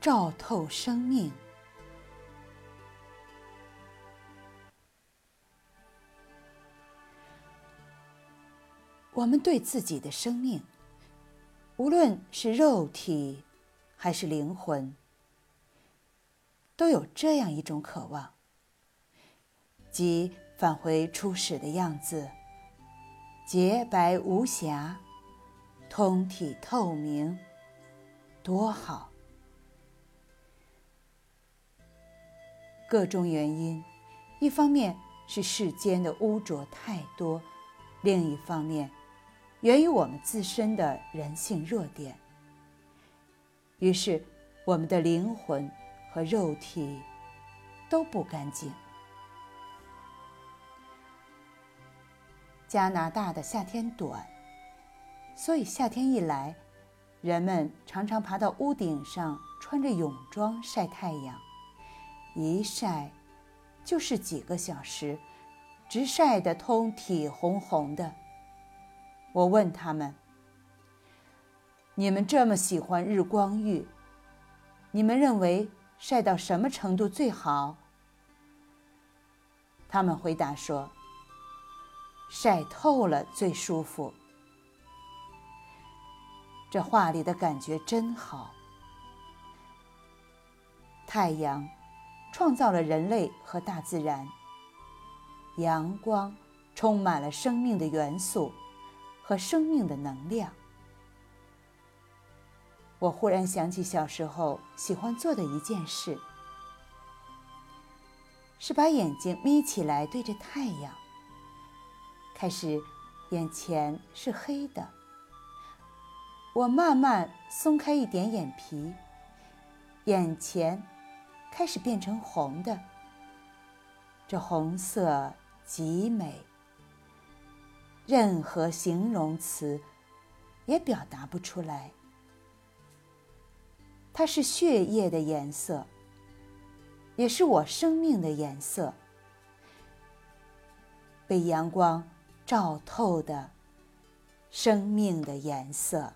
照透生命。我们对自己的生命，无论是肉体还是灵魂，都有这样一种渴望，即返回初始的样子，洁白无瑕，通体透明，多好！各种原因，一方面是世间的污浊太多，另一方面。源于我们自身的人性弱点，于是我们的灵魂和肉体都不干净。加拿大的夏天短，所以夏天一来，人们常常爬到屋顶上，穿着泳装晒太阳，一晒就是几个小时，直晒得通体红红的。我问他们：“你们这么喜欢日光浴，你们认为晒到什么程度最好？”他们回答说：“晒透了最舒服。”这话里的感觉真好。太阳创造了人类和大自然，阳光充满了生命的元素。和生命的能量。我忽然想起小时候喜欢做的一件事，是把眼睛眯起来对着太阳。开始，眼前是黑的。我慢慢松开一点眼皮，眼前开始变成红的。这红色极美。任何形容词也表达不出来。它是血液的颜色，也是我生命的颜色，被阳光照透的生命的颜色。